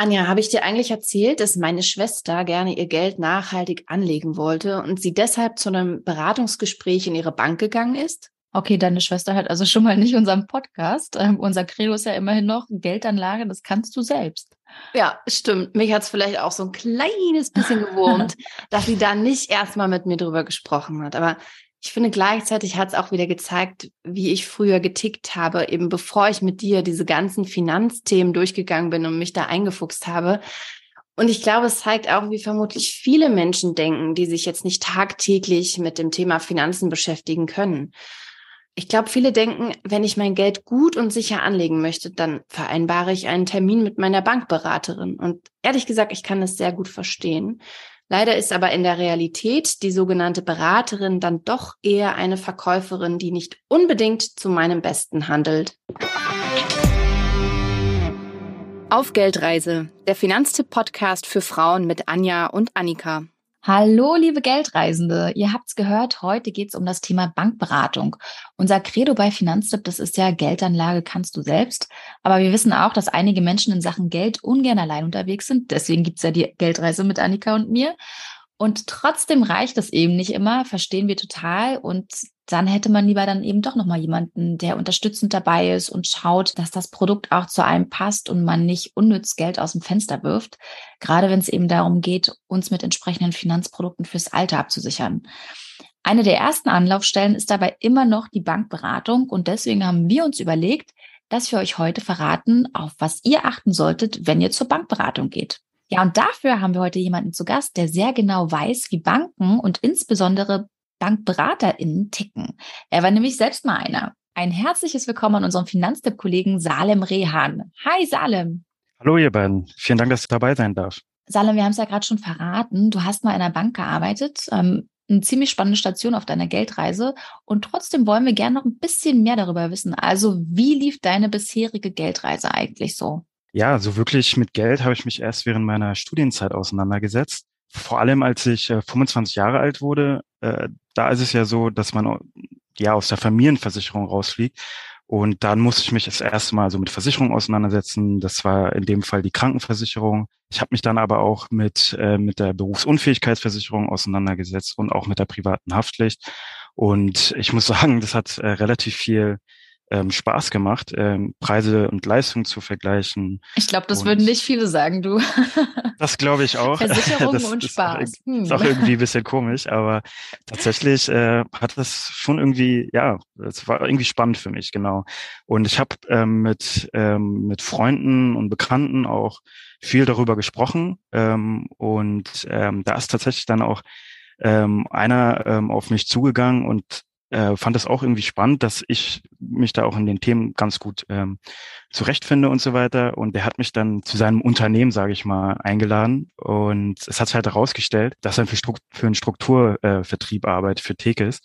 Anja, habe ich dir eigentlich erzählt, dass meine Schwester gerne ihr Geld nachhaltig anlegen wollte und sie deshalb zu einem Beratungsgespräch in ihre Bank gegangen ist? Okay, deine Schwester hat also schon mal nicht unseren Podcast. Ähm, unser Credo ist ja immerhin noch Geldanlage, das kannst du selbst. Ja, stimmt. Mich hat es vielleicht auch so ein kleines bisschen gewurmt, dass sie da nicht erstmal mit mir drüber gesprochen hat. Aber ich finde, gleichzeitig hat es auch wieder gezeigt, wie ich früher getickt habe, eben bevor ich mit dir diese ganzen Finanzthemen durchgegangen bin und mich da eingefuchst habe. Und ich glaube, es zeigt auch, wie vermutlich viele Menschen denken, die sich jetzt nicht tagtäglich mit dem Thema Finanzen beschäftigen können. Ich glaube, viele denken, wenn ich mein Geld gut und sicher anlegen möchte, dann vereinbare ich einen Termin mit meiner Bankberaterin. Und ehrlich gesagt, ich kann das sehr gut verstehen. Leider ist aber in der Realität die sogenannte Beraterin dann doch eher eine Verkäuferin, die nicht unbedingt zu meinem Besten handelt. Auf Geldreise, der Finanztipp-Podcast für Frauen mit Anja und Annika. Hallo, liebe Geldreisende. Ihr habt's gehört, heute geht's um das Thema Bankberatung. Unser Credo bei Finanztipp, das ist ja Geldanlage kannst du selbst. Aber wir wissen auch, dass einige Menschen in Sachen Geld ungern allein unterwegs sind. Deswegen gibt's ja die Geldreise mit Annika und mir. Und trotzdem reicht es eben nicht immer, verstehen wir total. Und dann hätte man lieber dann eben doch nochmal jemanden, der unterstützend dabei ist und schaut, dass das Produkt auch zu einem passt und man nicht unnütz Geld aus dem Fenster wirft. Gerade wenn es eben darum geht, uns mit entsprechenden Finanzprodukten fürs Alter abzusichern. Eine der ersten Anlaufstellen ist dabei immer noch die Bankberatung und deswegen haben wir uns überlegt, dass wir euch heute verraten, auf was ihr achten solltet, wenn ihr zur Bankberatung geht. Ja, und dafür haben wir heute jemanden zu Gast, der sehr genau weiß, wie Banken und insbesondere BankberaterInnen ticken. Er war nämlich selbst mal einer. Ein herzliches Willkommen an unserem Finanztipp-Kollegen Salem Rehan. Hi Salem. Hallo ihr beiden. Vielen Dank, dass ich dabei sein darf. Salem, wir haben es ja gerade schon verraten. Du hast mal in einer Bank gearbeitet. Ähm, eine ziemlich spannende Station auf deiner Geldreise. Und trotzdem wollen wir gerne noch ein bisschen mehr darüber wissen. Also, wie lief deine bisherige Geldreise eigentlich so? Ja, so wirklich mit Geld habe ich mich erst während meiner Studienzeit auseinandergesetzt. Vor allem, als ich äh, 25 Jahre alt wurde, äh, da ist es ja so, dass man ja aus der Familienversicherung rausfliegt. Und dann musste ich mich das erste Mal so mit Versicherung auseinandersetzen. Das war in dem Fall die Krankenversicherung. Ich habe mich dann aber auch mit, äh, mit der Berufsunfähigkeitsversicherung auseinandergesetzt und auch mit der privaten Haftpflicht. Und ich muss sagen, das hat äh, relativ viel ähm, Spaß gemacht, ähm, Preise und Leistungen zu vergleichen. Ich glaube, das und würden nicht viele sagen, du. das glaube ich auch. Versicherung das, und Spaß. Ist auch, hm. ist auch irgendwie ein bisschen komisch, aber tatsächlich äh, hat das schon irgendwie, ja, es war irgendwie spannend für mich, genau. Und ich habe ähm, mit, ähm, mit Freunden und Bekannten auch viel darüber gesprochen ähm, und ähm, da ist tatsächlich dann auch ähm, einer ähm, auf mich zugegangen und äh, fand es auch irgendwie spannend, dass ich mich da auch in den Themen ganz gut ähm, zurechtfinde und so weiter. Und der hat mich dann zu seinem Unternehmen, sage ich mal, eingeladen. Und es hat sich halt herausgestellt, dass er für, Strukt für einen Strukturvertrieb äh, arbeitet, für Tekes.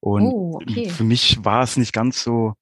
Und oh, okay. für mich war es nicht ganz so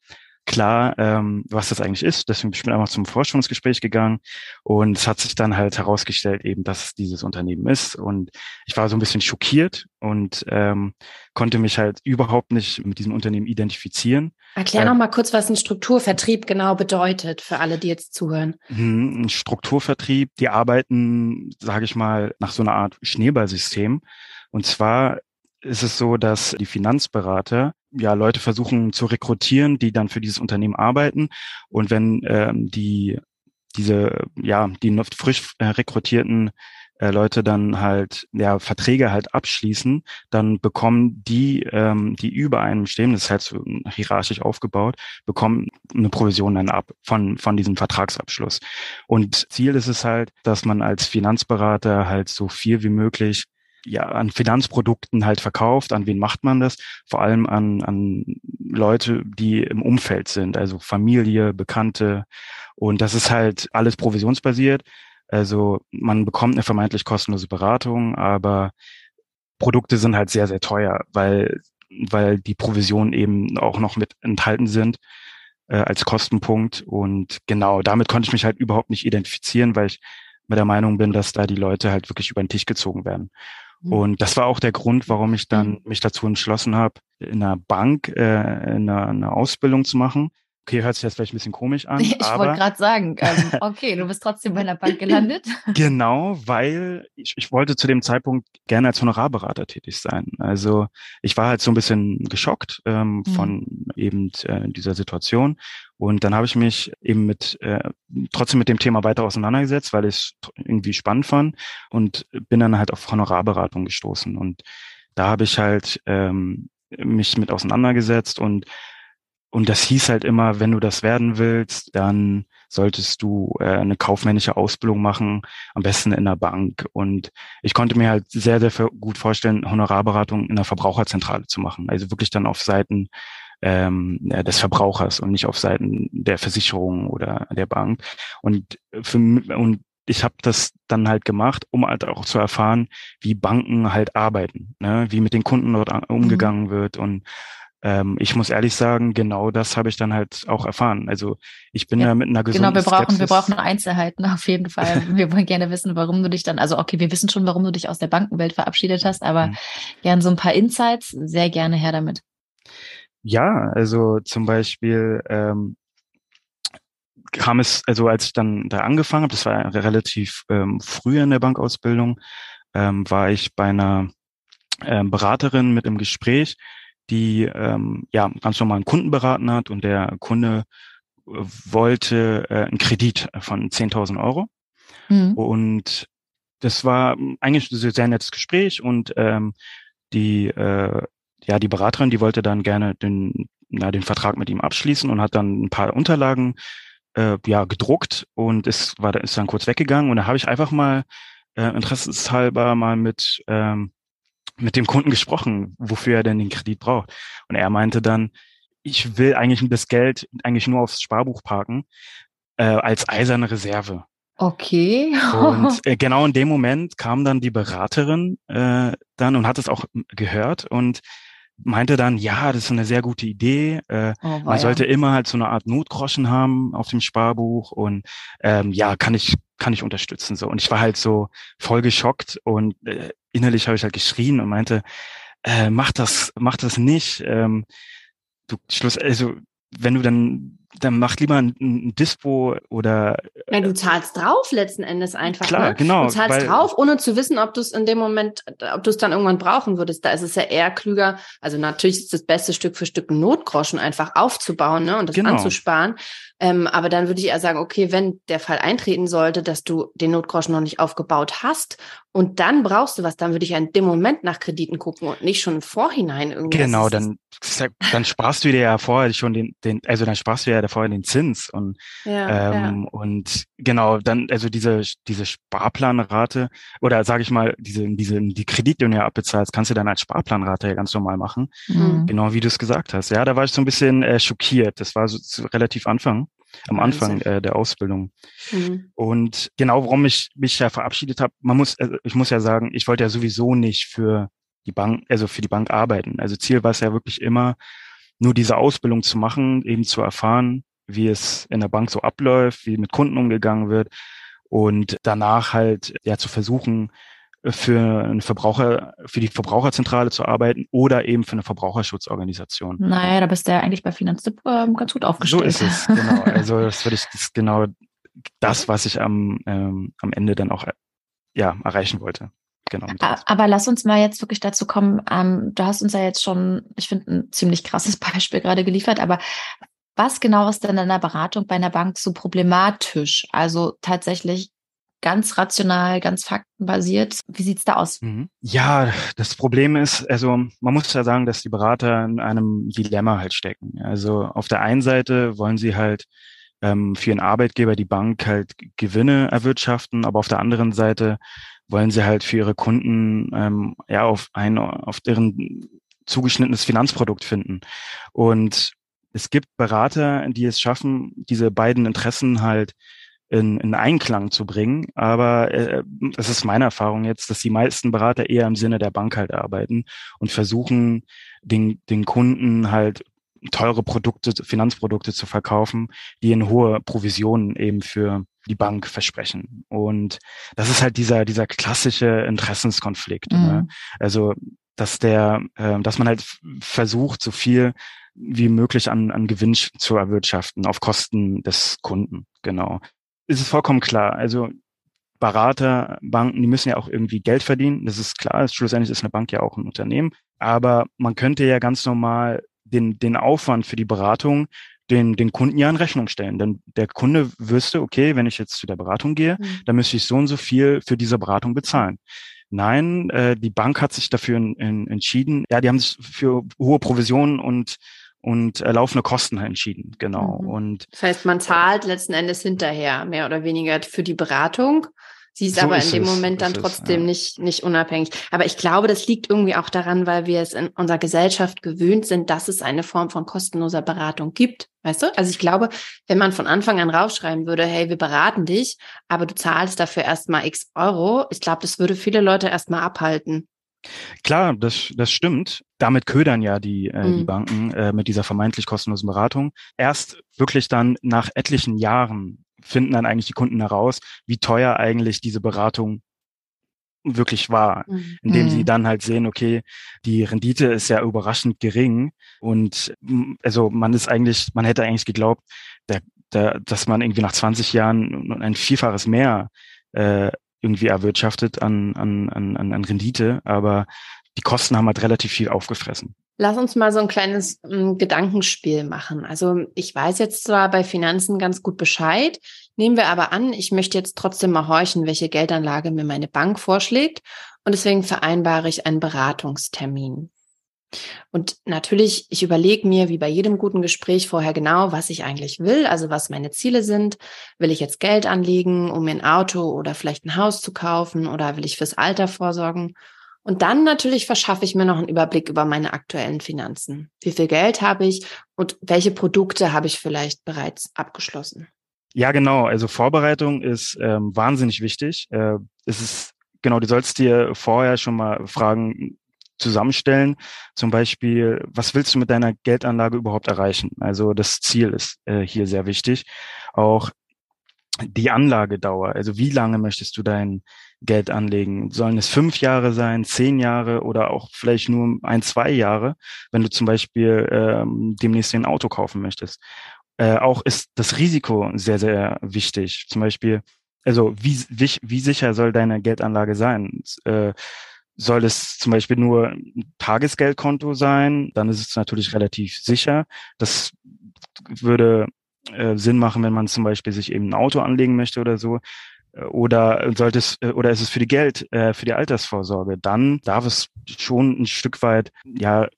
klar, ähm, was das eigentlich ist. Deswegen bin ich einfach zum Forschungsgespräch gegangen und es hat sich dann halt herausgestellt, eben, dass es dieses Unternehmen ist. Und ich war so ein bisschen schockiert und ähm, konnte mich halt überhaupt nicht mit diesem Unternehmen identifizieren. Erklär äh, noch mal kurz, was ein Strukturvertrieb genau bedeutet für alle, die jetzt zuhören. Mhm, ein Strukturvertrieb, die arbeiten, sage ich mal, nach so einer Art Schneeballsystem. Und zwar ist es so, dass die Finanzberater ja Leute versuchen zu rekrutieren, die dann für dieses Unternehmen arbeiten. Und wenn ähm, die diese ja die frisch äh, rekrutierten äh, Leute dann halt ja Verträge halt abschließen, dann bekommen die, ähm, die über einem stehen, das ist halt so hierarchisch aufgebaut, bekommen eine Provision dann ab von von diesem Vertragsabschluss. Und Ziel ist es halt, dass man als Finanzberater halt so viel wie möglich ja, an Finanzprodukten halt verkauft. An wen macht man das? Vor allem an, an Leute, die im Umfeld sind, also Familie, Bekannte. Und das ist halt alles provisionsbasiert. Also man bekommt eine vermeintlich kostenlose Beratung, aber Produkte sind halt sehr, sehr teuer, weil, weil die Provisionen eben auch noch mit enthalten sind äh, als Kostenpunkt. Und genau, damit konnte ich mich halt überhaupt nicht identifizieren, weil ich mit der Meinung bin, dass da die Leute halt wirklich über den Tisch gezogen werden. Mhm. Und das war auch der Grund, warum ich dann mhm. mich dazu entschlossen habe, in einer Bank äh, eine, eine Ausbildung zu machen. Okay, hört sich jetzt vielleicht ein bisschen komisch an. Ich wollte gerade sagen, ähm, okay, du bist trotzdem bei einer Bank gelandet. genau, weil ich, ich wollte zu dem Zeitpunkt gerne als Honorarberater tätig sein. Also ich war halt so ein bisschen geschockt ähm, mhm. von eben äh, dieser Situation. Und dann habe ich mich eben mit äh, trotzdem mit dem Thema weiter auseinandergesetzt, weil ich es irgendwie spannend fand und bin dann halt auf Honorarberatung gestoßen. Und da habe ich halt ähm, mich mit auseinandergesetzt und und das hieß halt immer, wenn du das werden willst, dann solltest du äh, eine kaufmännische Ausbildung machen, am besten in der Bank. Und ich konnte mir halt sehr, sehr gut vorstellen, Honorarberatung in der Verbraucherzentrale zu machen. Also wirklich dann auf Seiten ähm, des Verbrauchers und nicht auf Seiten der Versicherung oder der Bank. Und für und ich habe das dann halt gemacht, um halt auch zu erfahren, wie Banken halt arbeiten, ne? wie mit den Kunden dort mhm. umgegangen mhm. wird und ähm, ich muss ehrlich sagen, genau das habe ich dann halt auch erfahren. Also ich bin ja, da mit einer gesunden Genau, wir brauchen, Skepsis. wir brauchen Einzelheiten auf jeden Fall. wir wollen gerne wissen, warum du dich dann, also okay, wir wissen schon, warum du dich aus der Bankenwelt verabschiedet hast, aber mhm. gern so ein paar Insights, sehr gerne her damit. Ja, also zum Beispiel ähm, kam es, also als ich dann da angefangen habe, das war relativ ähm, früh in der Bankausbildung, ähm, war ich bei einer ähm, Beraterin mit im Gespräch, die ähm, ja ganz normal einen Kunden beraten hat und der Kunde äh, wollte äh, einen Kredit von 10.000 Euro. Mhm. Und das war eigentlich ein sehr nettes Gespräch und ähm, die äh, ja die Beraterin, die wollte dann gerne den na, den Vertrag mit ihm abschließen und hat dann ein paar Unterlagen äh, ja gedruckt und ist war ist dann kurz weggegangen und da habe ich einfach mal äh, interessenshalber mal mit ähm, mit dem Kunden gesprochen, wofür er denn den Kredit braucht. Und er meinte dann, ich will eigentlich das Geld eigentlich nur aufs Sparbuch parken, äh, als eiserne Reserve. Okay. und äh, genau in dem Moment kam dann die Beraterin äh, dann und hat es auch gehört und meinte dann, ja, das ist eine sehr gute Idee. Äh, oh, man sollte immer halt so eine Art Notgroschen haben auf dem Sparbuch und ähm, ja, kann ich kann ich unterstützen so. Und ich war halt so voll geschockt und äh, innerlich habe ich halt geschrien und meinte, äh, mach das, mach das nicht. Ähm, du Schluss, also wenn du dann dann mach lieber ein, ein Dispo oder. Ja, du zahlst drauf letzten Endes einfach. Klar, ne? genau. Du zahlst drauf, ohne zu wissen, ob du es in dem Moment, ob du es dann irgendwann brauchen würdest. Da ist es ja eher klüger. Also natürlich ist das beste Stück für Stück Notgroschen einfach aufzubauen ne, und das genau. anzusparen. Ähm, aber dann würde ich eher sagen, okay, wenn der Fall eintreten sollte, dass du den Notgroschen noch nicht aufgebaut hast und dann brauchst du was, dann würde ich in dem Moment nach Krediten gucken und nicht schon im Vorhinein irgendwie. Genau, dann, dann sparst du dir ja vorher schon den, den, also dann sparst du ja vorher den Zins und, ja, ähm, ja. und genau, dann, also diese, diese Sparplanrate oder sage ich mal, diese, diese, die Kredite, die du ja abbezahlst, kannst du dann als Sparplanrate ja ganz normal machen. Mhm. Genau wie du es gesagt hast. Ja, da war ich so ein bisschen äh, schockiert. Das war so, so relativ Anfang am Anfang äh, der Ausbildung. Mhm. Und genau, warum ich mich ja verabschiedet habe, man muss, also ich muss ja sagen, ich wollte ja sowieso nicht für die Bank, also für die Bank arbeiten. Also Ziel war es ja wirklich immer, nur diese Ausbildung zu machen, eben zu erfahren, wie es in der Bank so abläuft, wie mit Kunden umgegangen wird und danach halt ja zu versuchen, für einen Verbraucher, für die Verbraucherzentrale zu arbeiten oder eben für eine Verbraucherschutzorganisation. Naja, da bist du ja eigentlich bei Finanztipp äh, ganz gut aufgestellt. So ist es, genau. Also das würde ich, das ist genau das, was ich am, ähm, am Ende dann auch ja, erreichen wollte. Genau. Aber lass uns mal jetzt wirklich dazu kommen. Ähm, du hast uns ja jetzt schon, ich finde, ein ziemlich krasses Beispiel gerade geliefert, aber was genau ist denn in der Beratung bei einer Bank so problematisch? Also tatsächlich ganz rational, ganz faktenbasiert. Wie sieht's da aus? Mhm. Ja, das Problem ist, also man muss ja sagen, dass die Berater in einem Dilemma halt stecken. Also auf der einen Seite wollen sie halt ähm, für ihren Arbeitgeber die Bank halt Gewinne erwirtschaften, aber auf der anderen Seite wollen sie halt für ihre Kunden ähm, ja auf ein auf deren zugeschnittenes Finanzprodukt finden. Und es gibt Berater, die es schaffen, diese beiden Interessen halt in, in Einklang zu bringen. Aber äh, das ist meine Erfahrung jetzt, dass die meisten Berater eher im Sinne der Bank halt arbeiten und versuchen, den, den Kunden halt teure Produkte, Finanzprodukte zu verkaufen, die in hohe Provisionen eben für die Bank versprechen. Und das ist halt dieser, dieser klassische Interessenskonflikt. Ne? Mhm. Ne? Also, dass der, äh, dass man halt versucht, so viel wie möglich an, an Gewinn zu erwirtschaften auf Kosten des Kunden. Genau. Es ist vollkommen klar. Also Berater, Banken, die müssen ja auch irgendwie Geld verdienen. Das ist klar. Schlussendlich ist eine Bank ja auch ein Unternehmen. Aber man könnte ja ganz normal den, den Aufwand für die Beratung den, den Kunden ja in Rechnung stellen. Denn der Kunde wüsste, okay, wenn ich jetzt zu der Beratung gehe, mhm. dann müsste ich so und so viel für diese Beratung bezahlen. Nein, äh, die Bank hat sich dafür in, in, entschieden. Ja, die haben sich für hohe Provisionen und und äh, laufende Kosten entschieden, genau. Mhm. Und das heißt, man zahlt letzten Endes hinterher mehr oder weniger für die Beratung Sie ist so aber ist in dem es, Moment dann trotzdem ja. nicht, nicht unabhängig. Aber ich glaube, das liegt irgendwie auch daran, weil wir es in unserer Gesellschaft gewöhnt sind, dass es eine Form von kostenloser Beratung gibt. Weißt du? Also ich glaube, wenn man von Anfang an raufschreiben würde, hey, wir beraten dich, aber du zahlst dafür erstmal x Euro, ich glaube, das würde viele Leute erstmal abhalten. Klar, das, das stimmt. Damit ködern ja die, äh, mhm. die Banken äh, mit dieser vermeintlich kostenlosen Beratung. Erst wirklich dann nach etlichen Jahren finden dann eigentlich die Kunden heraus, wie teuer eigentlich diese Beratung wirklich war, mhm. indem sie mhm. dann halt sehen, okay, die Rendite ist ja überraschend gering und also man ist eigentlich, man hätte eigentlich geglaubt, der, der, dass man irgendwie nach 20 Jahren ein Vielfaches mehr äh, irgendwie erwirtschaftet an, an, an, an Rendite, aber die Kosten haben halt relativ viel aufgefressen. Lass uns mal so ein kleines ähm, Gedankenspiel machen. Also ich weiß jetzt zwar bei Finanzen ganz gut Bescheid, nehmen wir aber an, ich möchte jetzt trotzdem mal horchen, welche Geldanlage mir meine Bank vorschlägt und deswegen vereinbare ich einen Beratungstermin. Und natürlich, ich überlege mir, wie bei jedem guten Gespräch vorher genau, was ich eigentlich will, also was meine Ziele sind. Will ich jetzt Geld anlegen, um mir ein Auto oder vielleicht ein Haus zu kaufen oder will ich fürs Alter vorsorgen? Und dann natürlich verschaffe ich mir noch einen Überblick über meine aktuellen Finanzen. Wie viel Geld habe ich und welche Produkte habe ich vielleicht bereits abgeschlossen? Ja, genau. Also Vorbereitung ist ähm, wahnsinnig wichtig. Äh, es ist genau, du sollst dir vorher schon mal Fragen zusammenstellen. Zum Beispiel, was willst du mit deiner Geldanlage überhaupt erreichen? Also das Ziel ist äh, hier sehr wichtig. Auch die Anlagedauer, also wie lange möchtest du dein Geld anlegen? Sollen es fünf Jahre sein, zehn Jahre oder auch vielleicht nur ein, zwei Jahre, wenn du zum Beispiel ähm, demnächst ein Auto kaufen möchtest? Äh, auch ist das Risiko sehr, sehr wichtig. Zum Beispiel, also wie, wie, wie sicher soll deine Geldanlage sein? Äh, soll es zum Beispiel nur ein Tagesgeldkonto sein, dann ist es natürlich relativ sicher. Das würde äh, Sinn machen, wenn man zum Beispiel sich eben ein Auto anlegen möchte oder so. Oder sollte es, äh, oder ist es für die Geld, äh, für die Altersvorsorge? Dann darf es schon ein Stück weit, ja,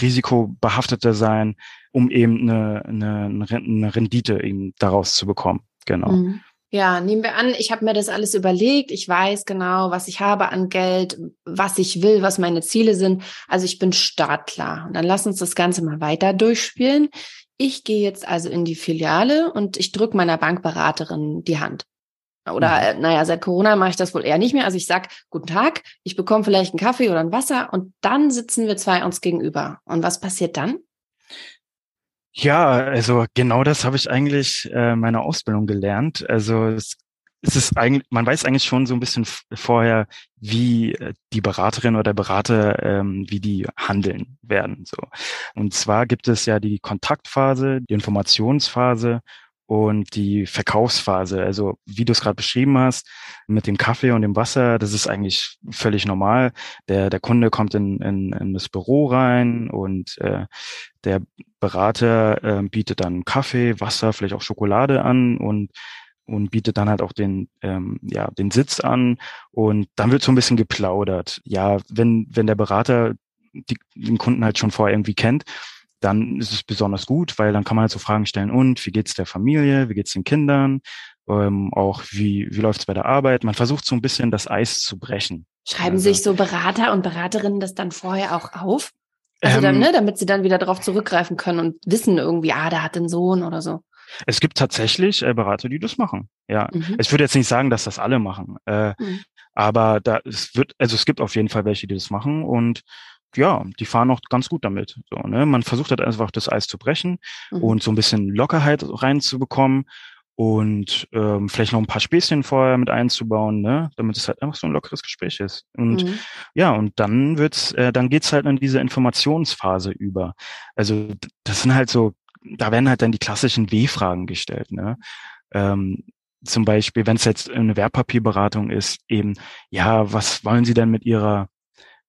risikobehafteter sein, um eben eine, eine, eine Rendite eben daraus zu bekommen. Genau. Mhm. Ja, nehmen wir an, ich habe mir das alles überlegt. Ich weiß genau, was ich habe an Geld, was ich will, was meine Ziele sind. Also ich bin startklar. Und dann lass uns das Ganze mal weiter durchspielen. Ich gehe jetzt also in die Filiale und ich drücke meiner Bankberaterin die Hand. Oder, mhm. Äh, naja, seit Corona mache ich das wohl eher nicht mehr. Also ich sag guten Tag, ich bekomme vielleicht einen Kaffee oder ein Wasser und dann sitzen wir zwei uns gegenüber. Und was passiert dann? Ja, also genau das habe ich eigentlich äh, meiner Ausbildung gelernt. Also es es ist eigentlich, man weiß eigentlich schon so ein bisschen vorher, wie äh, die Beraterin oder der Berater, ähm, wie die handeln werden. So. Und zwar gibt es ja die Kontaktphase, die Informationsphase und die Verkaufsphase. Also wie du es gerade beschrieben hast, mit dem Kaffee und dem Wasser, das ist eigentlich völlig normal. Der, der Kunde kommt in, in, in das Büro rein und äh, der Berater äh, bietet dann Kaffee, Wasser, vielleicht auch Schokolade an und und bietet dann halt auch den, ähm, ja, den Sitz an und dann wird so ein bisschen geplaudert. Ja, wenn, wenn der Berater die, den Kunden halt schon vorher irgendwie kennt, dann ist es besonders gut, weil dann kann man halt so Fragen stellen, und wie geht's der Familie, wie geht's den Kindern, ähm, auch wie, wie läuft's bei der Arbeit. Man versucht so ein bisschen das Eis zu brechen. Schreiben also, sich so Berater und Beraterinnen das dann vorher auch auf? Also ähm, dann, ne, damit sie dann wieder darauf zurückgreifen können und wissen irgendwie, ah, der hat einen Sohn oder so. Es gibt tatsächlich äh, Berater, die das machen. Ja, mhm. ich würde jetzt nicht sagen, dass das alle machen, äh, mhm. aber da es wird, also es gibt auf jeden Fall welche, die das machen und ja, die fahren auch ganz gut damit. So, ne? Man versucht halt einfach das Eis zu brechen mhm. und so ein bisschen Lockerheit reinzubekommen. und ähm, vielleicht noch ein paar Späßchen vorher mit einzubauen, ne, damit es halt einfach so ein lockeres Gespräch ist. Und mhm. ja, und dann wird's, äh, dann geht's halt in diese Informationsphase über. Also das sind halt so, da werden halt dann die klassischen W-Fragen gestellt, ne. Ähm, zum Beispiel, wenn es jetzt eine Wertpapierberatung ist, eben, ja, was wollen Sie denn mit Ihrer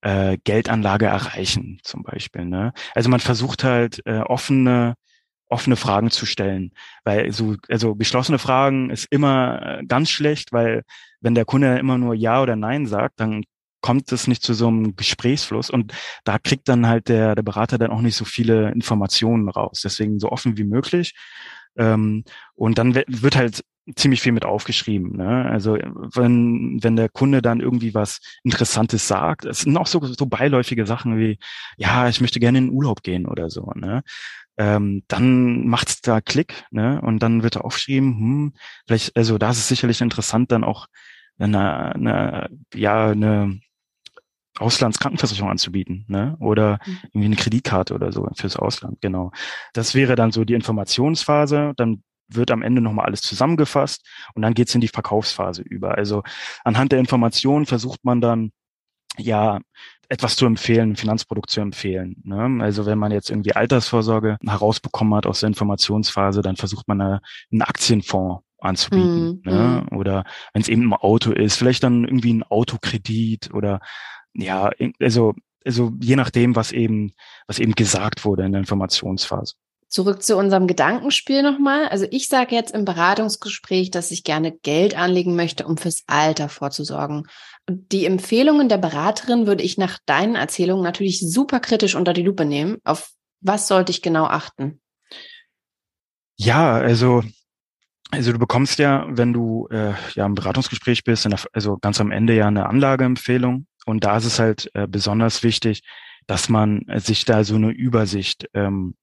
äh, Geldanlage erreichen, zum Beispiel. Ne? Also man versucht halt äh, offene offene Fragen zu stellen, weil so also geschlossene Fragen ist immer äh, ganz schlecht, weil wenn der Kunde immer nur ja oder nein sagt, dann kommt es nicht zu so einem Gesprächsfluss und da kriegt dann halt der der Berater dann auch nicht so viele Informationen raus. Deswegen so offen wie möglich. Ähm, und dann wird halt ziemlich viel mit aufgeschrieben. Ne? Also wenn, wenn der Kunde dann irgendwie was Interessantes sagt, es sind auch so, so beiläufige Sachen wie, ja, ich möchte gerne in den Urlaub gehen oder so. Ne? Ähm, dann macht's da Klick, ne? Und dann wird er aufgeschrieben, hm, vielleicht, also da ist es sicherlich interessant, dann auch eine, eine ja, eine Auslandskrankenversicherung anzubieten, ne? Oder mhm. irgendwie eine Kreditkarte oder so fürs Ausland, genau. Das wäre dann so die Informationsphase. Dann wird am Ende nochmal alles zusammengefasst und dann geht's in die Verkaufsphase über. Also anhand der Informationen versucht man dann ja etwas zu empfehlen, ein Finanzprodukt zu empfehlen. Ne? Also wenn man jetzt irgendwie Altersvorsorge herausbekommen hat aus der Informationsphase, dann versucht man eine, einen Aktienfonds anzubieten. Mm, ne? Mm. Oder wenn es eben ein Auto ist, vielleicht dann irgendwie ein Autokredit oder ja, also, also je nachdem, was eben, was eben gesagt wurde in der Informationsphase. Zurück zu unserem Gedankenspiel nochmal. Also ich sage jetzt im Beratungsgespräch, dass ich gerne Geld anlegen möchte, um fürs Alter vorzusorgen. Und die Empfehlungen der Beraterin würde ich nach deinen Erzählungen natürlich super kritisch unter die Lupe nehmen. Auf was sollte ich genau achten? Ja, also also du bekommst ja, wenn du äh, ja im Beratungsgespräch bist, der, also ganz am Ende ja eine Anlageempfehlung. Und da ist es halt äh, besonders wichtig, dass man sich da so eine Übersicht ähm,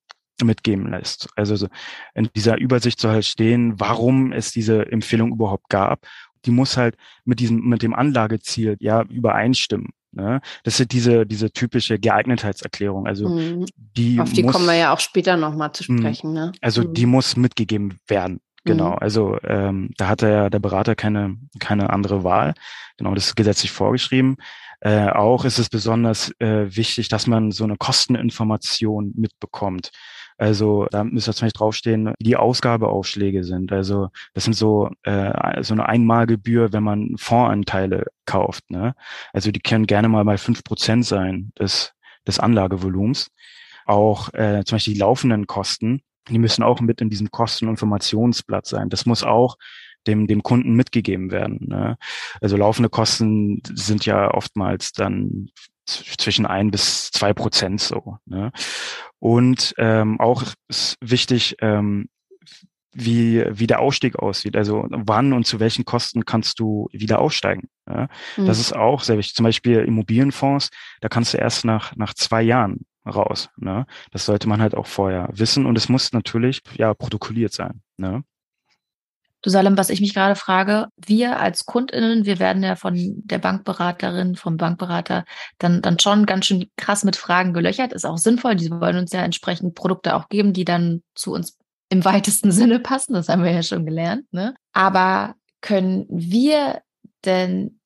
mitgeben lässt. Also in dieser Übersicht soll halt stehen, warum es diese Empfehlung überhaupt gab. Die muss halt mit diesem, mit dem Anlageziel ja übereinstimmen. Ne? Das ist diese, diese typische Geeignetheitserklärung. Also mhm. die Auf die muss, kommen wir ja auch später nochmal zu mhm. sprechen. Ne? Also mhm. die muss mitgegeben werden. Genau, mhm. also ähm, da hat ja der Berater keine, keine andere Wahl. Genau, das ist gesetzlich vorgeschrieben. Äh, auch ist es besonders äh, wichtig, dass man so eine Kosteninformation mitbekommt. Also da müsste zum Beispiel draufstehen, wie die Ausgabeaufschläge sind. Also das sind so, äh, so eine Einmalgebühr, wenn man Fondsanteile kauft. Ne? Also die können gerne mal bei fünf Prozent sein des, des Anlagevolumens. Auch äh, zum Beispiel die laufenden Kosten, die müssen auch mit in diesem Kosteninformationsblatt sein. Das muss auch dem, dem Kunden mitgegeben werden. Ne? Also laufende Kosten sind ja oftmals dann zwischen ein bis zwei Prozent so. Ne? Und ähm, auch ist wichtig, ähm, wie, wie der Ausstieg aussieht. Also wann und zu welchen Kosten kannst du wieder aussteigen. Ja? Mhm. Das ist auch sehr wichtig. Zum Beispiel Immobilienfonds, da kannst du erst nach, nach zwei Jahren raus. Ne? Das sollte man halt auch vorher wissen und es muss natürlich ja protokolliert sein. Ne? Du Salem, was ich mich gerade frage, wir als KundInnen, wir werden ja von der Bankberaterin, vom Bankberater dann, dann schon ganz schön krass mit Fragen gelöchert. Ist auch sinnvoll. Die wollen uns ja entsprechend Produkte auch geben, die dann zu uns im weitesten Sinne passen. Das haben wir ja schon gelernt. Ne? Aber können wir denn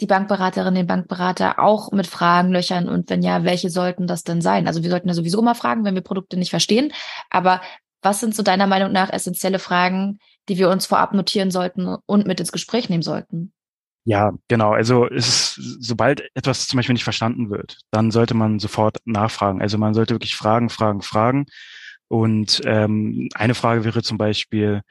die Bankberaterin, den Bankberater auch mit Fragen löchern und wenn ja, welche sollten das denn sein? Also wir sollten ja sowieso immer fragen, wenn wir Produkte nicht verstehen. Aber was sind so deiner Meinung nach essentielle Fragen, die wir uns vorab notieren sollten und mit ins Gespräch nehmen sollten? Ja, genau. Also ist, sobald etwas zum Beispiel nicht verstanden wird, dann sollte man sofort nachfragen. Also man sollte wirklich fragen, fragen, fragen. Und ähm, eine Frage wäre zum Beispiel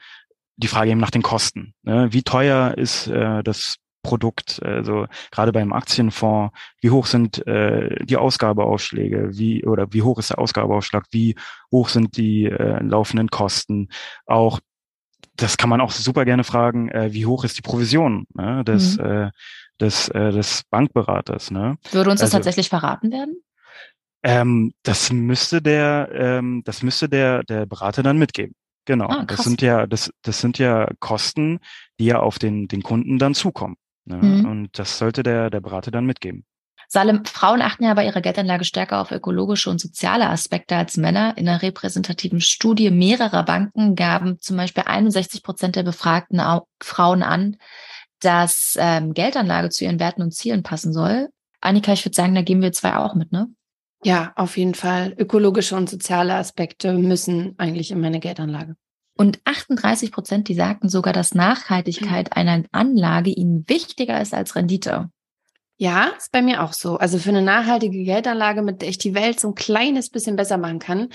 die Frage eben nach den Kosten. Ne? Wie teuer ist äh, das Produkt, also gerade beim Aktienfonds, wie hoch sind äh, die Ausgabeaufschläge, wie oder wie hoch ist der Ausgabeaufschlag, wie hoch sind die äh, laufenden Kosten, auch das kann man auch super gerne fragen, äh, wie hoch ist die Provision ne, des, mhm. äh, des, äh, des Bankberaters. Ne? Würde uns das also, tatsächlich verraten werden? Ähm, das müsste der, ähm, das müsste der, der Berater dann mitgeben. Genau. Ah, das sind ja, das, das sind ja Kosten, die ja auf den, den Kunden dann zukommen. Ne? Mhm. Und das sollte der, der Berater dann mitgeben. Salem, Frauen achten ja bei ihrer Geldanlage stärker auf ökologische und soziale Aspekte als Männer. In einer repräsentativen Studie mehrerer Banken gaben zum Beispiel 61 Prozent der befragten Frauen an, dass ähm, Geldanlage zu ihren Werten und Zielen passen soll. Annika, ich würde sagen, da gehen wir zwei auch mit, ne? Ja, auf jeden Fall. Ökologische und soziale Aspekte müssen eigentlich in meine Geldanlage. Und 38 Prozent, die sagten sogar, dass Nachhaltigkeit einer Anlage ihnen wichtiger ist als Rendite. Ja, ist bei mir auch so. Also für eine nachhaltige Geldanlage, mit der ich die Welt so ein kleines bisschen besser machen kann,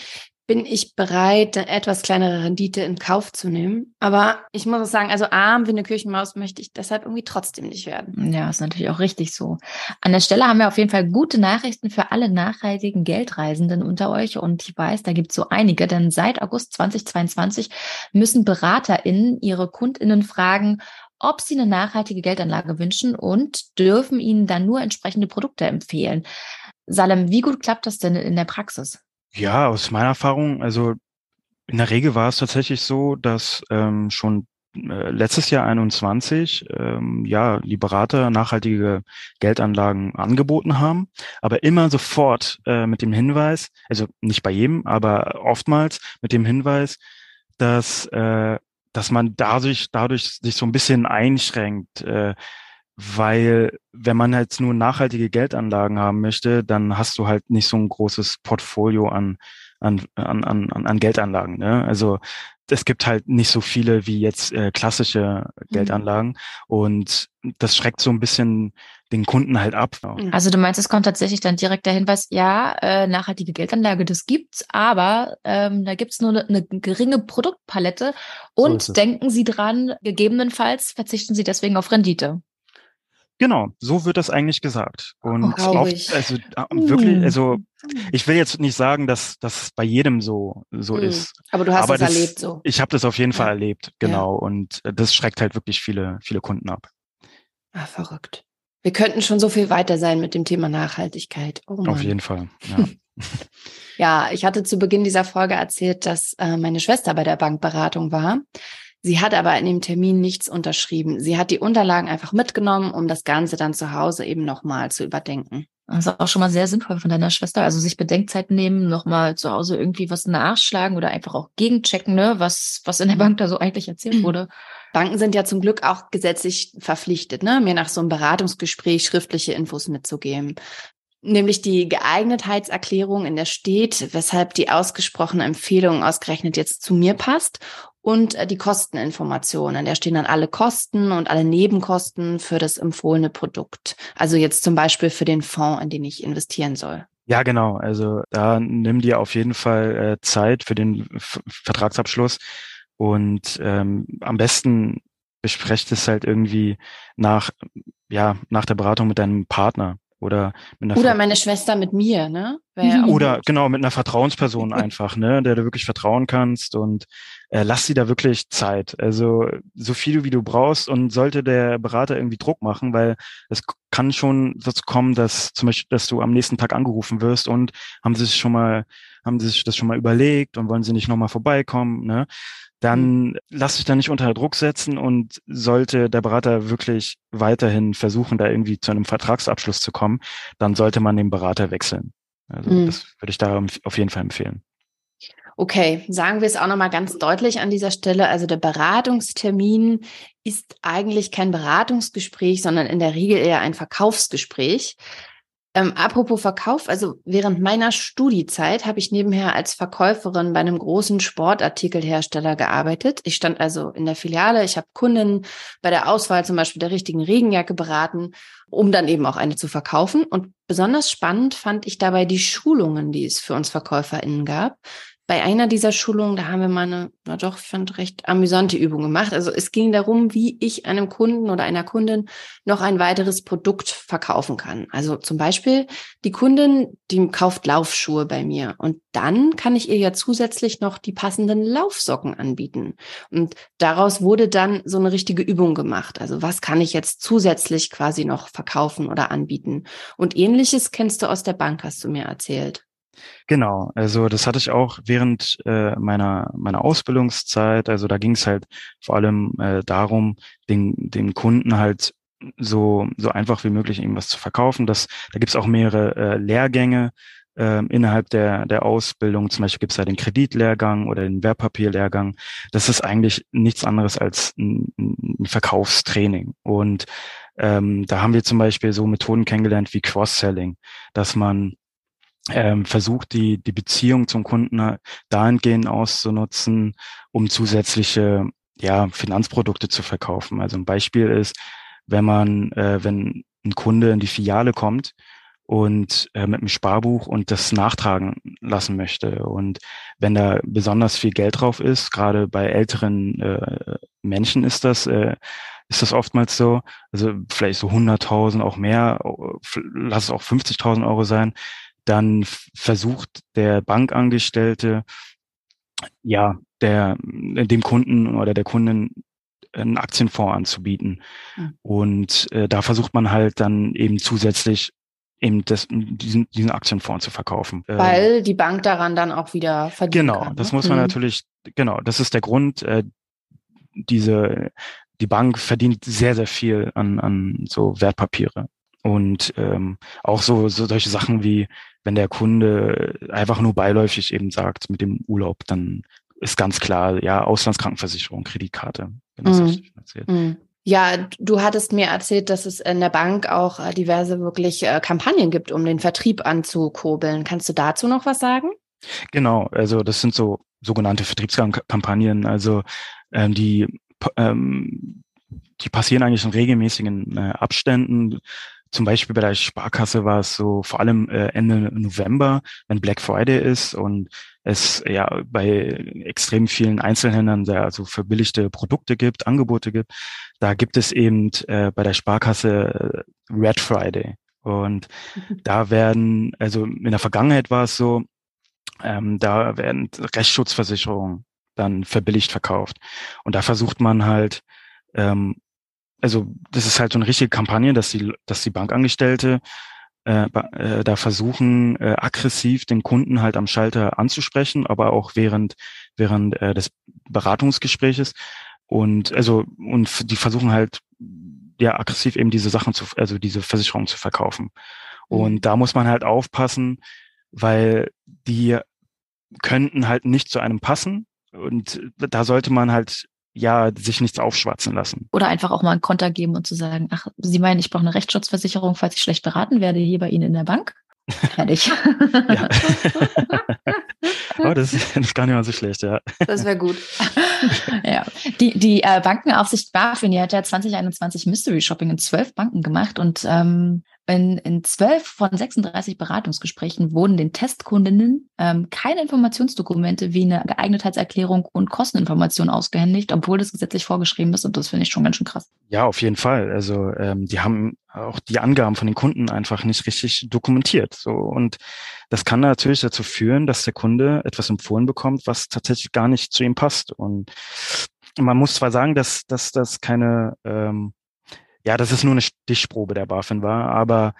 bin ich bereit, eine etwas kleinere Rendite in Kauf zu nehmen. Aber ich muss auch sagen, also arm wie eine Küchenmaus möchte ich deshalb irgendwie trotzdem nicht werden. Ja, ist natürlich auch richtig so. An der Stelle haben wir auf jeden Fall gute Nachrichten für alle nachhaltigen Geldreisenden unter euch. Und ich weiß, da gibt es so einige, denn seit August 2022 müssen BeraterInnen ihre KundInnen fragen, ob sie eine nachhaltige Geldanlage wünschen und dürfen ihnen dann nur entsprechende Produkte empfehlen. Salem, wie gut klappt das denn in der Praxis? Ja, aus meiner Erfahrung, also in der Regel war es tatsächlich so, dass ähm, schon äh, letztes Jahr 21 ähm, ja die Berater nachhaltige Geldanlagen angeboten haben, aber immer sofort äh, mit dem Hinweis, also nicht bei jedem, aber oftmals mit dem Hinweis, dass äh, dass man dadurch dadurch sich so ein bisschen einschränkt. Äh, weil wenn man jetzt nur nachhaltige Geldanlagen haben möchte, dann hast du halt nicht so ein großes Portfolio an, an, an, an, an Geldanlagen. Ne? Also es gibt halt nicht so viele wie jetzt äh, klassische mhm. Geldanlagen mhm. und das schreckt so ein bisschen den Kunden halt ab. Mhm. Also du meinst, es kommt tatsächlich dann direkt der Hinweis, ja, äh, nachhaltige Geldanlage, das gibt's, aber ähm, da gibt's nur eine, eine geringe Produktpalette und so denken Sie dran, gegebenenfalls verzichten Sie deswegen auf Rendite. Genau, so wird das eigentlich gesagt. Und oh, oft, also uh. wirklich, also ich will jetzt nicht sagen, dass das bei jedem so so mm. ist. Aber du hast aber es das, erlebt so. Ich habe das auf jeden ja. Fall erlebt, genau. Ja. Und das schreckt halt wirklich viele viele Kunden ab. Ah, verrückt. Wir könnten schon so viel weiter sein mit dem Thema Nachhaltigkeit. Oh auf jeden Fall. Ja. ja, ich hatte zu Beginn dieser Folge erzählt, dass äh, meine Schwester bei der Bankberatung war. Sie hat aber in dem Termin nichts unterschrieben. Sie hat die Unterlagen einfach mitgenommen, um das Ganze dann zu Hause eben nochmal zu überdenken. Das ist auch schon mal sehr sinnvoll von deiner Schwester. Also sich Bedenkzeit nehmen, nochmal zu Hause irgendwie was nachschlagen oder einfach auch gegenchecken, ne, was, was in der Bank da so eigentlich erzählt wurde. Banken sind ja zum Glück auch gesetzlich verpflichtet, ne, mir nach so einem Beratungsgespräch schriftliche Infos mitzugeben nämlich die Geeignetheitserklärung, in der steht, weshalb die ausgesprochene Empfehlung ausgerechnet jetzt zu mir passt und äh, die Kosteninformationen. Da stehen dann alle Kosten und alle Nebenkosten für das empfohlene Produkt. Also jetzt zum Beispiel für den Fonds, in den ich investieren soll. Ja, genau. Also da nimm dir auf jeden Fall äh, Zeit für den F Vertragsabschluss und ähm, am besten besprecht es halt irgendwie nach ja nach der Beratung mit deinem Partner oder mit einer oder meine Schwester mit mir, ne? Ja oder genau mit einer Vertrauensperson einfach, ne, der du wirklich vertrauen kannst und äh, lass sie da wirklich Zeit. Also so viel wie du brauchst und sollte der Berater irgendwie Druck machen, weil es kann schon dazu kommen, dass zum Beispiel, dass du am nächsten Tag angerufen wirst und haben sie sich schon mal, haben sie sich das schon mal überlegt und wollen sie nicht nochmal vorbeikommen, ne? dann mhm. lass dich da nicht unter Druck setzen und sollte der Berater wirklich weiterhin versuchen, da irgendwie zu einem Vertragsabschluss zu kommen, dann sollte man den Berater wechseln. Also mhm. das würde ich da auf jeden Fall empfehlen. Okay, sagen wir es auch nochmal ganz deutlich an dieser Stelle. Also der Beratungstermin ist eigentlich kein Beratungsgespräch, sondern in der Regel eher ein Verkaufsgespräch. Ähm, apropos Verkauf, also während meiner Studiezeit habe ich nebenher als Verkäuferin bei einem großen Sportartikelhersteller gearbeitet. Ich stand also in der Filiale, ich habe Kunden bei der Auswahl zum Beispiel der richtigen Regenjacke beraten, um dann eben auch eine zu verkaufen. Und besonders spannend fand ich dabei die Schulungen, die es für uns VerkäuferInnen gab bei einer dieser Schulungen, da haben wir mal eine, na doch, ich fand recht amüsante Übung gemacht. Also es ging darum, wie ich einem Kunden oder einer Kundin noch ein weiteres Produkt verkaufen kann. Also zum Beispiel die Kundin, die kauft Laufschuhe bei mir und dann kann ich ihr ja zusätzlich noch die passenden Laufsocken anbieten. Und daraus wurde dann so eine richtige Übung gemacht. Also was kann ich jetzt zusätzlich quasi noch verkaufen oder anbieten? Und ähnliches kennst du aus der Bank, hast du mir erzählt. Genau, also das hatte ich auch während äh, meiner meiner Ausbildungszeit. Also da ging es halt vor allem äh, darum, den den Kunden halt so, so einfach wie möglich irgendwas zu verkaufen. Das, da gibt's auch mehrere äh, Lehrgänge äh, innerhalb der, der Ausbildung. Zum Beispiel gibt's da den Kreditlehrgang oder den Wertpapierlehrgang. Das ist eigentlich nichts anderes als ein, ein Verkaufstraining. Und ähm, da haben wir zum Beispiel so Methoden kennengelernt wie Cross-Selling, dass man ähm, versucht, die, die Beziehung zum Kunden dahingehend auszunutzen, um zusätzliche ja, Finanzprodukte zu verkaufen. Also ein Beispiel ist, wenn man, äh, wenn ein Kunde in die Filiale kommt und äh, mit einem Sparbuch und das nachtragen lassen möchte. Und wenn da besonders viel Geld drauf ist, gerade bei älteren äh, Menschen ist das, äh, ist das oftmals so, also vielleicht so 100.000, auch mehr, lass es auch 50.000 Euro sein, dann versucht der Bankangestellte, ja, der, dem Kunden oder der Kundin einen Aktienfonds anzubieten. Mhm. Und äh, da versucht man halt dann eben zusätzlich eben das, diesen, diesen Aktienfonds zu verkaufen. Ähm, Weil die Bank daran dann auch wieder verdient. Genau, kann, das ne? muss man mhm. natürlich, genau, das ist der Grund, äh, diese, die Bank verdient sehr, sehr viel an, an so Wertpapiere. Und ähm, auch so, so solche Sachen wie, wenn der Kunde einfach nur beiläufig eben sagt mit dem Urlaub, dann ist ganz klar, ja, Auslandskrankenversicherung, Kreditkarte. Genau, das mm. erzählt. Mm. Ja, du hattest mir erzählt, dass es in der Bank auch äh, diverse wirklich äh, Kampagnen gibt, um den Vertrieb anzukurbeln. Kannst du dazu noch was sagen? Genau, also das sind so sogenannte Vertriebskampagnen, also ähm, die ähm, die passieren eigentlich in regelmäßigen äh, Abständen. Zum Beispiel bei der Sparkasse war es so vor allem äh, Ende November, wenn Black Friday ist und es ja bei extrem vielen Einzelhändlern sehr also verbilligte Produkte gibt, Angebote gibt. Da gibt es eben äh, bei der Sparkasse äh, Red Friday. Und da werden, also in der Vergangenheit war es so, ähm, da werden Rechtsschutzversicherungen dann verbilligt verkauft. Und da versucht man halt ähm, also das ist halt so eine richtige Kampagne, dass die, dass die Bankangestellte äh, äh, da versuchen, äh, aggressiv den Kunden halt am Schalter anzusprechen, aber auch während, während äh, des Beratungsgespräches. Und also, und die versuchen halt ja aggressiv eben diese Sachen zu, also diese Versicherung zu verkaufen. Und mhm. da muss man halt aufpassen, weil die könnten halt nicht zu einem passen. Und da sollte man halt ja, sich nichts aufschwatzen lassen. Oder einfach auch mal einen Konter geben und zu sagen, ach, Sie meinen, ich brauche eine Rechtsschutzversicherung, falls ich schlecht beraten werde, hier bei Ihnen in der Bank? Fertig. ja. oh, das, ist, das ist gar nicht mal so schlecht, ja. Das wäre gut. ja. Die, die äh, Bankenaufsicht BaFin, die hat ja 2021 Mystery Shopping in zwölf Banken gemacht und ähm, in, in zwölf von 36 Beratungsgesprächen wurden den Testkundinnen ähm, keine Informationsdokumente wie eine Geeignetheitserklärung und Kosteninformation ausgehändigt, obwohl das gesetzlich vorgeschrieben ist. Und das finde ich schon ganz schön krass. Ja, auf jeden Fall. Also ähm, die haben auch die Angaben von den Kunden einfach nicht richtig dokumentiert. So und das kann natürlich dazu führen, dass der Kunde etwas empfohlen bekommt, was tatsächlich gar nicht zu ihm passt. Und man muss zwar sagen, dass, dass das keine ähm, ja, dass es nur eine Stichprobe der BaFin war, aber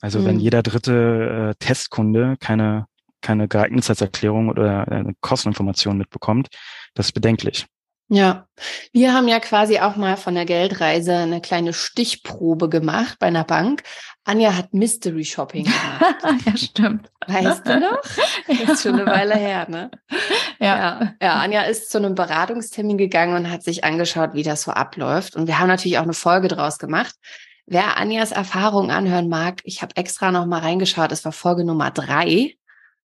also mhm. wenn jeder dritte äh, Testkunde keine, keine Geeignetheitserklärung oder eine Kosteninformation mitbekommt, das ist bedenklich. Ja, wir haben ja quasi auch mal von der Geldreise eine kleine Stichprobe gemacht bei einer Bank. Anja hat Mystery Shopping gemacht. ja, stimmt. Weißt du noch? Das ist schon eine Weile her, ne? Ja. ja. Ja, Anja ist zu einem Beratungstermin gegangen und hat sich angeschaut, wie das so abläuft. Und wir haben natürlich auch eine Folge draus gemacht. Wer Anjas Erfahrung anhören mag, ich habe extra noch mal reingeschaut. Es war Folge Nummer drei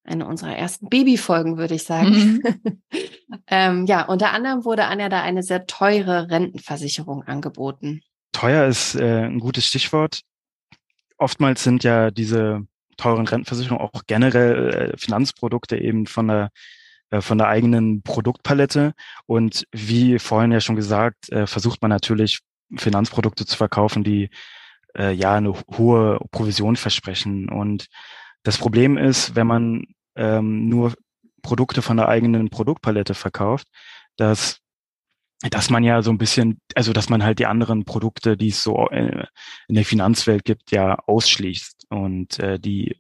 eine unserer ersten Babyfolgen, würde ich sagen. Mhm. ähm, ja, unter anderem wurde Anja da eine sehr teure Rentenversicherung angeboten. Teuer ist äh, ein gutes Stichwort. Oftmals sind ja diese teuren Rentenversicherungen auch generell äh, Finanzprodukte eben von der äh, von der eigenen Produktpalette. Und wie vorhin ja schon gesagt, äh, versucht man natürlich Finanzprodukte zu verkaufen, die äh, ja eine hohe Provision versprechen. Und das Problem ist, wenn man ähm, nur Produkte von der eigenen Produktpalette verkauft, dass dass man ja so ein bisschen, also dass man halt die anderen Produkte, die es so in der Finanzwelt gibt, ja ausschließt und äh, die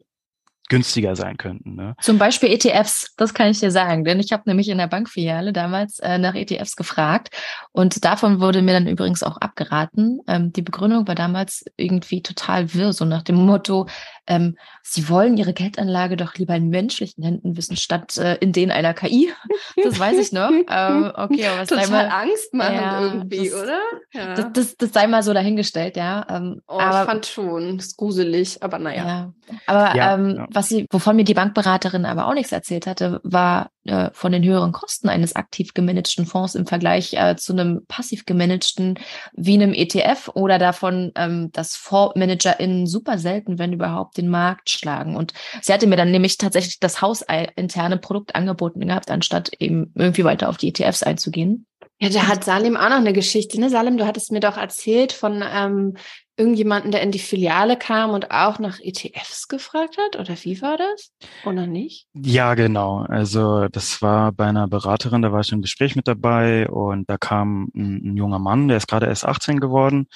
günstiger sein könnten. Ne? Zum Beispiel ETFs, das kann ich dir sagen, denn ich habe nämlich in der Bankfiliale damals äh, nach ETFs gefragt und davon wurde mir dann übrigens auch abgeraten. Ähm, die Begründung war damals irgendwie total wirr, so nach dem Motto, ähm, sie wollen ihre Geldanlage doch lieber in menschlichen Händen wissen, statt äh, in denen einer KI. Das weiß ich noch. ähm, okay, aber was Total mal, Angst machen ja, irgendwie, das, oder? Ja. Das, das, das, sei mal so dahingestellt, ja. Ähm, oh, aber, ich fand schon, das ist gruselig, aber naja. Ja. Aber ja, ähm, was sie, wovon mir die Bankberaterin aber auch nichts erzählt hatte, war äh, von den höheren Kosten eines aktiv gemanagten Fonds im Vergleich äh, zu einem passiv gemanagten wie einem ETF oder davon, ähm, dass FondsmanagerInnen super selten, wenn überhaupt, den Markt schlagen. Und sie hatte mir dann nämlich tatsächlich das hausinterne Produkt angeboten gehabt, anstatt eben irgendwie weiter auf die ETFs einzugehen. Ja, da hat Salim auch noch eine Geschichte, ne? Salim, du hattest mir doch erzählt von ähm, irgendjemanden, der in die Filiale kam und auch nach ETFs gefragt hat? Oder wie war das? Oder nicht? Ja, genau. Also das war bei einer Beraterin, da war ich im Gespräch mit dabei und da kam ein, ein junger Mann, der ist gerade erst 18 geworden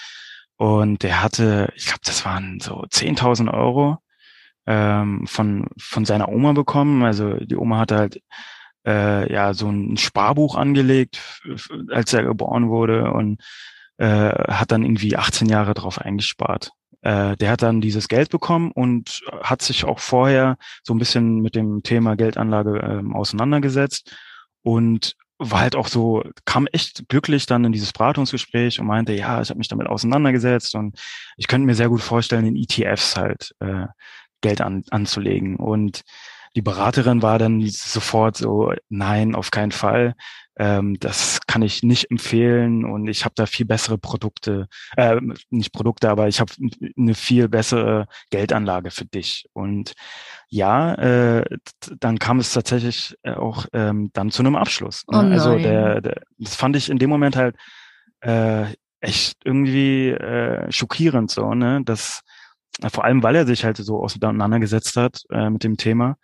und der hatte, ich glaube, das waren so 10.000 Euro ähm, von, von seiner Oma bekommen. Also die Oma hatte halt äh, ja so ein Sparbuch angelegt, als er geboren wurde und äh, hat dann irgendwie 18 Jahre drauf eingespart. Äh, der hat dann dieses Geld bekommen und hat sich auch vorher so ein bisschen mit dem Thema Geldanlage ähm, auseinandergesetzt und war halt auch so, kam echt glücklich dann in dieses Beratungsgespräch und meinte, ja, ich habe mich damit auseinandergesetzt und ich könnte mir sehr gut vorstellen, in ETFs halt äh, Geld an, anzulegen. Und die Beraterin war dann sofort so, nein, auf keinen Fall. Ähm, das kann ich nicht empfehlen und ich habe da viel bessere Produkte, äh, nicht Produkte, aber ich habe eine viel bessere Geldanlage für dich. Und ja, äh, dann kam es tatsächlich äh, auch ähm, dann zu einem Abschluss. Ne? Oh also der, der, das fand ich in dem Moment halt äh, echt irgendwie äh, schockierend so, ne? Dass vor allem, weil er sich halt so auseinandergesetzt hat äh, mit dem Thema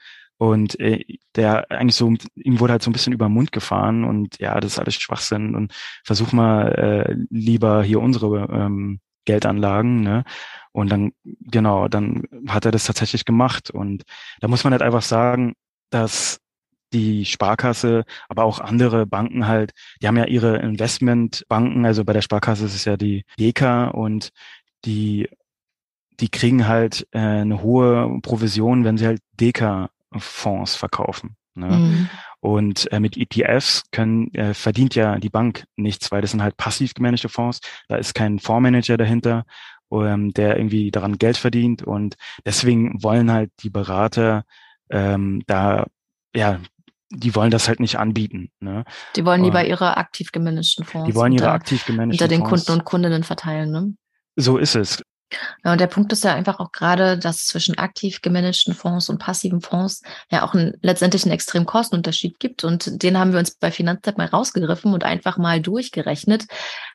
und äh, der eigentlich so, ihm wurde halt so ein bisschen über den Mund gefahren und ja, das ist alles Schwachsinn und versuch mal äh, lieber hier unsere ähm, Geldanlagen, ne? Und dann, genau, dann hat er das tatsächlich gemacht. Und da muss man halt einfach sagen, dass die Sparkasse, aber auch andere Banken halt, die haben ja ihre Investmentbanken, also bei der Sparkasse ist es ja die DEKA und die, die kriegen halt äh, eine hohe Provision, wenn sie halt DEKA Fonds verkaufen. Ne? Mhm. Und äh, mit ETFs können, äh, verdient ja die Bank nichts, weil das sind halt passiv gemanagte Fonds. Da ist kein Fondsmanager dahinter, ähm, der irgendwie daran Geld verdient. Und deswegen wollen halt die Berater ähm, da, ja, die wollen das halt nicht anbieten. Ne? Die wollen lieber ihre aktiv gemanagten Fonds. Die wollen ihre aktiv gemanagten Fonds. Unter den Kunden und Kundinnen verteilen. Ne? So ist es. Ja, und der Punkt ist ja einfach auch gerade, dass zwischen aktiv gemanagten Fonds und passiven Fonds ja auch ein, letztendlich einen extremen Kostenunterschied gibt. Und den haben wir uns bei Finanztag mal rausgegriffen und einfach mal durchgerechnet,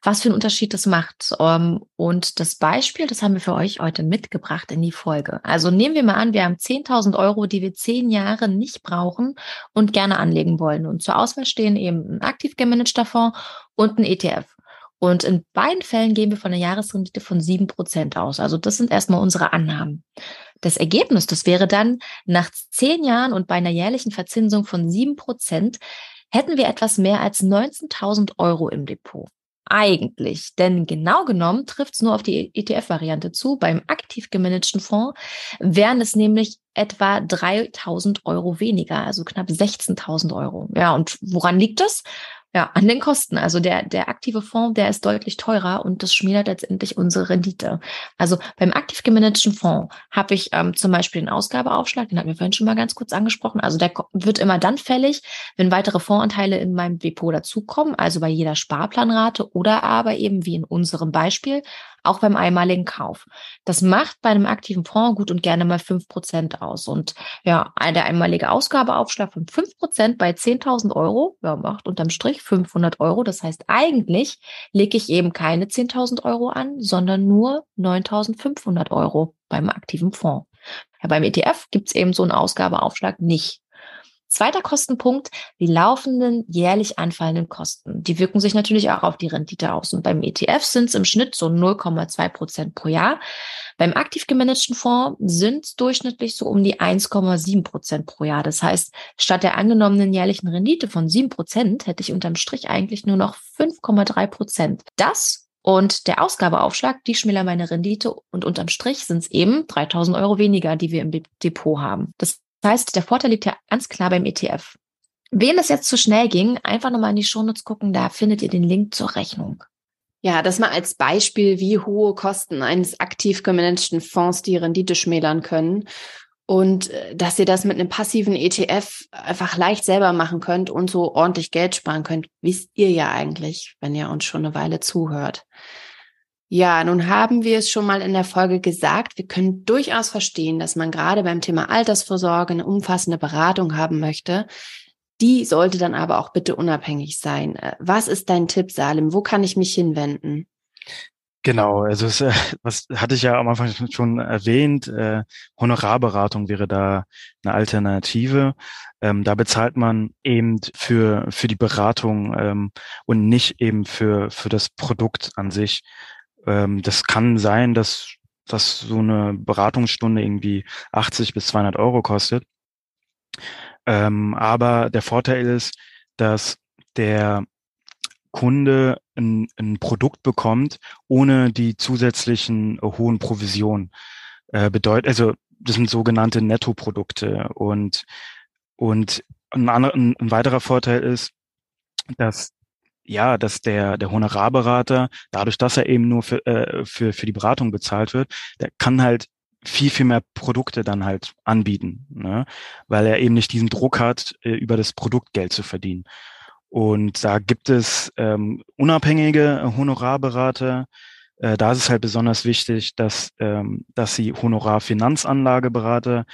was für einen Unterschied das macht. Ähm, und das Beispiel, das haben wir für euch heute mitgebracht in die Folge. Also nehmen wir mal an, wir haben 10.000 Euro, die wir zehn Jahre nicht brauchen und gerne anlegen wollen. Und zur Auswahl stehen eben ein aktiv gemanagter Fonds und ein ETF. Und in beiden Fällen gehen wir von einer Jahresrendite von sieben Prozent aus. Also das sind erstmal unsere Annahmen. Das Ergebnis, das wäre dann nach zehn Jahren und bei einer jährlichen Verzinsung von sieben Prozent hätten wir etwas mehr als 19.000 Euro im Depot. Eigentlich, denn genau genommen trifft es nur auf die ETF-Variante zu. Beim aktiv gemanagten Fonds wären es nämlich etwa 3.000 Euro weniger, also knapp 16.000 Euro. Ja, und woran liegt das? Ja, an den Kosten. Also der, der aktive Fonds, der ist deutlich teurer und das schmälert letztendlich unsere Rendite. Also beim aktiv gemanagten Fonds habe ich ähm, zum Beispiel den Ausgabeaufschlag, den hatten wir vorhin schon mal ganz kurz angesprochen. Also der wird immer dann fällig, wenn weitere Fondsanteile in meinem Depot dazukommen, also bei jeder Sparplanrate oder aber eben wie in unserem Beispiel auch beim einmaligen Kauf. Das macht bei einem aktiven Fonds gut und gerne mal fünf Prozent aus. Und ja, der einmalige Ausgabeaufschlag von fünf Prozent bei 10.000 Euro ja, macht unterm Strich 500 Euro. Das heißt, eigentlich lege ich eben keine 10.000 Euro an, sondern nur 9.500 Euro beim aktiven Fonds. Ja, beim ETF gibt es eben so einen Ausgabeaufschlag nicht. Zweiter Kostenpunkt, die laufenden jährlich anfallenden Kosten. Die wirken sich natürlich auch auf die Rendite aus. Und beim ETF sind es im Schnitt so 0,2 Prozent pro Jahr. Beim aktiv gemanagten Fonds sind es durchschnittlich so um die 1,7 Prozent pro Jahr. Das heißt, statt der angenommenen jährlichen Rendite von 7 Prozent hätte ich unterm Strich eigentlich nur noch 5,3 Prozent. Das und der Ausgabeaufschlag, die schmälern meine Rendite und unterm Strich sind es eben 3000 Euro weniger, die wir im Depot haben. Das das heißt, der Vorteil liegt ja ganz klar beim ETF. Wem es jetzt zu schnell ging, einfach nochmal in die Shownotes gucken, da findet ihr den Link zur Rechnung. Ja, das mal als Beispiel, wie hohe Kosten eines aktiv gemanagten Fonds die Rendite schmälern können. Und äh, dass ihr das mit einem passiven ETF einfach leicht selber machen könnt und so ordentlich Geld sparen könnt, wisst ihr ja eigentlich, wenn ihr uns schon eine Weile zuhört. Ja, nun haben wir es schon mal in der Folge gesagt. Wir können durchaus verstehen, dass man gerade beim Thema Altersvorsorge eine umfassende Beratung haben möchte. Die sollte dann aber auch bitte unabhängig sein. Äh, was ist dein Tipp, Salim? Wo kann ich mich hinwenden? Genau, also es, äh, was hatte ich ja am Anfang schon erwähnt, äh, Honorarberatung wäre da eine Alternative. Ähm, da bezahlt man eben für, für die Beratung ähm, und nicht eben für, für das Produkt an sich. Ähm, das kann sein, dass, dass so eine Beratungsstunde irgendwie 80 bis 200 Euro kostet. Ähm, aber der Vorteil ist, dass der Kunde ein, ein Produkt bekommt, ohne die zusätzlichen hohen Provisionen. Äh, bedeutet, also das sind sogenannte Nettoprodukte und und ein, anderer, ein, ein weiterer Vorteil ist, dass ja, dass der, der Honorarberater, dadurch, dass er eben nur für, äh, für, für die Beratung bezahlt wird, der kann halt viel, viel mehr Produkte dann halt anbieten, ne? weil er eben nicht diesen Druck hat, äh, über das Produkt Geld zu verdienen. Und da gibt es ähm, unabhängige Honorarberater. Äh, da ist es halt besonders wichtig, dass, ähm, dass sie Honorarfinanzanlageberater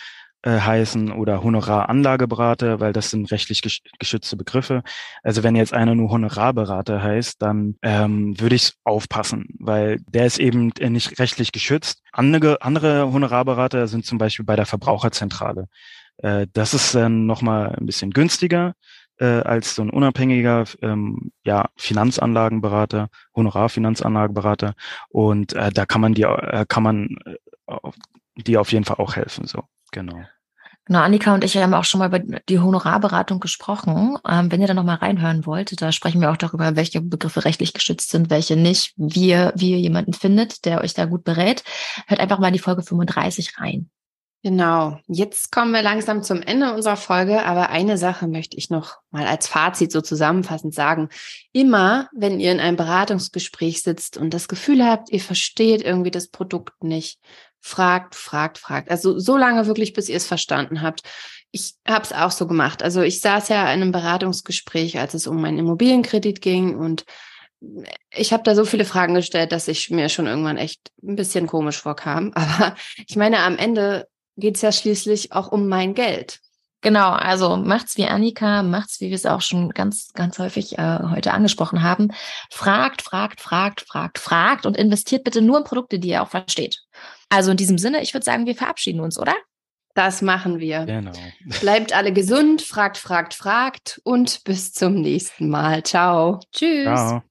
äh, heißen oder Honoraranlageberater, weil das sind rechtlich geschützte Begriffe. Also wenn jetzt einer nur Honorarberater heißt, dann ähm, würde ich aufpassen, weil der ist eben nicht rechtlich geschützt. Andere, andere Honorarberater sind zum Beispiel bei der Verbraucherzentrale. Äh, das ist dann nochmal ein bisschen günstiger äh, als so ein unabhängiger ähm, ja, Finanzanlagenberater, Honorarfinanzanlagenberater. Und äh, da kann man die, äh, kann man äh, die auf jeden Fall auch helfen. So, genau. Genau, Annika und ich haben auch schon mal über die Honorarberatung gesprochen. Ähm, wenn ihr da nochmal reinhören wollt, da sprechen wir auch darüber, welche Begriffe rechtlich geschützt sind, welche nicht, wie ihr, wie ihr jemanden findet, der euch da gut berät. Hört einfach mal in die Folge 35 rein. Genau. Jetzt kommen wir langsam zum Ende unserer Folge, aber eine Sache möchte ich noch mal als Fazit so zusammenfassend sagen. Immer, wenn ihr in einem Beratungsgespräch sitzt und das Gefühl habt, ihr versteht irgendwie das Produkt nicht, fragt, fragt, fragt. Also so lange wirklich, bis ihr es verstanden habt. Ich habe es auch so gemacht. Also ich saß ja in einem Beratungsgespräch, als es um meinen Immobilienkredit ging und ich habe da so viele Fragen gestellt, dass ich mir schon irgendwann echt ein bisschen komisch vorkam. Aber ich meine, am Ende geht es ja schließlich auch um mein Geld. Genau, also macht's wie Annika, macht's, wie wir es auch schon ganz, ganz häufig äh, heute angesprochen haben. Fragt, fragt, fragt, fragt, fragt und investiert bitte nur in Produkte, die ihr auch versteht. Also in diesem Sinne, ich würde sagen, wir verabschieden uns, oder? Das machen wir. Genau. Bleibt alle gesund, fragt, fragt, fragt und bis zum nächsten Mal. Ciao. Tschüss. Ciao.